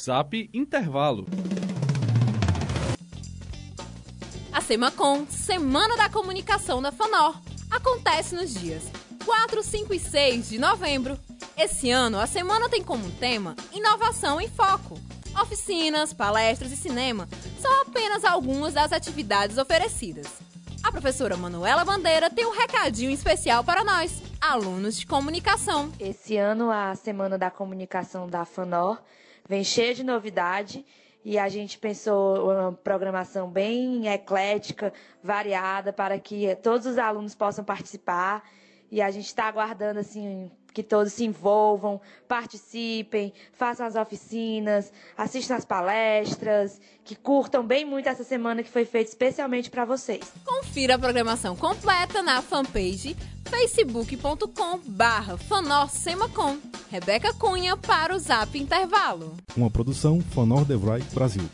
Zap Intervalo. A Semacom, Semana da Comunicação da FANOR, acontece nos dias 4, 5 e 6 de novembro. Esse ano, a semana tem como tema Inovação em Foco. Oficinas, palestras e cinema são apenas algumas das atividades oferecidas. A professora Manuela Bandeira tem um recadinho especial para nós, alunos de comunicação. Esse ano, a Semana da Comunicação da FANOR vem cheia de novidade e a gente pensou uma programação bem eclética, variada, para que todos os alunos possam participar. E a gente está aguardando assim que todos se envolvam, participem, façam as oficinas, assistam as palestras, que curtam bem muito essa semana que foi feita especialmente para vocês. Confira a programação completa na fanpage facebook.com barra fanorsemacom. Rebeca Cunha para o Zap Intervalo. Uma produção Fanor Devrai Brasil.